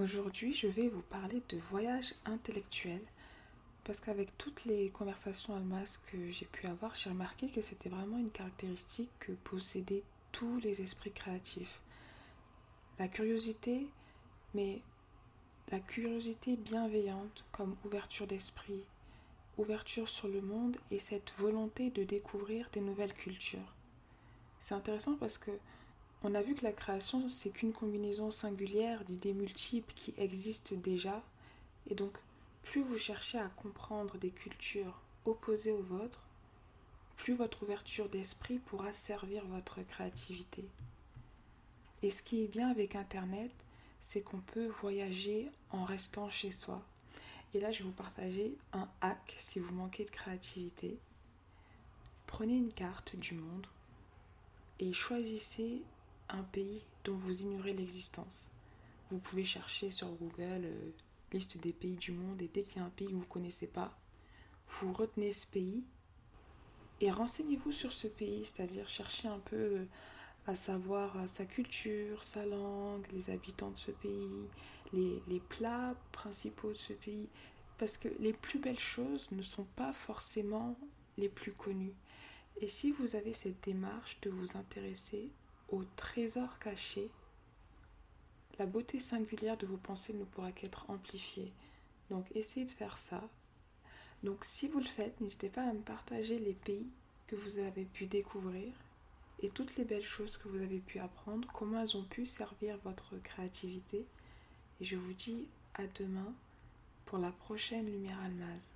Aujourd'hui, je vais vous parler de voyage intellectuel parce qu'avec toutes les conversations almas que j'ai pu avoir, j'ai remarqué que c'était vraiment une caractéristique que possédaient tous les esprits créatifs. La curiosité, mais la curiosité bienveillante comme ouverture d'esprit, ouverture sur le monde et cette volonté de découvrir des nouvelles cultures. C'est intéressant parce que on a vu que la création, c'est qu'une combinaison singulière d'idées multiples qui existent déjà. Et donc, plus vous cherchez à comprendre des cultures opposées aux vôtres, plus votre ouverture d'esprit pourra servir votre créativité. Et ce qui est bien avec Internet, c'est qu'on peut voyager en restant chez soi. Et là, je vais vous partager un hack si vous manquez de créativité. Prenez une carte du monde et choisissez un pays dont vous ignorez l'existence. Vous pouvez chercher sur Google euh, liste des pays du monde et dès qu'il y a un pays que vous ne connaissez pas, vous retenez ce pays et renseignez-vous sur ce pays, c'est-à-dire cherchez un peu euh, à savoir euh, sa culture, sa langue, les habitants de ce pays, les, les plats principaux de ce pays. Parce que les plus belles choses ne sont pas forcément les plus connues. Et si vous avez cette démarche de vous intéresser au trésor caché, la beauté singulière de vos pensées ne pourra qu'être amplifiée. Donc essayez de faire ça. Donc si vous le faites, n'hésitez pas à me partager les pays que vous avez pu découvrir et toutes les belles choses que vous avez pu apprendre, comment elles ont pu servir votre créativité. Et je vous dis à demain pour la prochaine Lumière Almaz.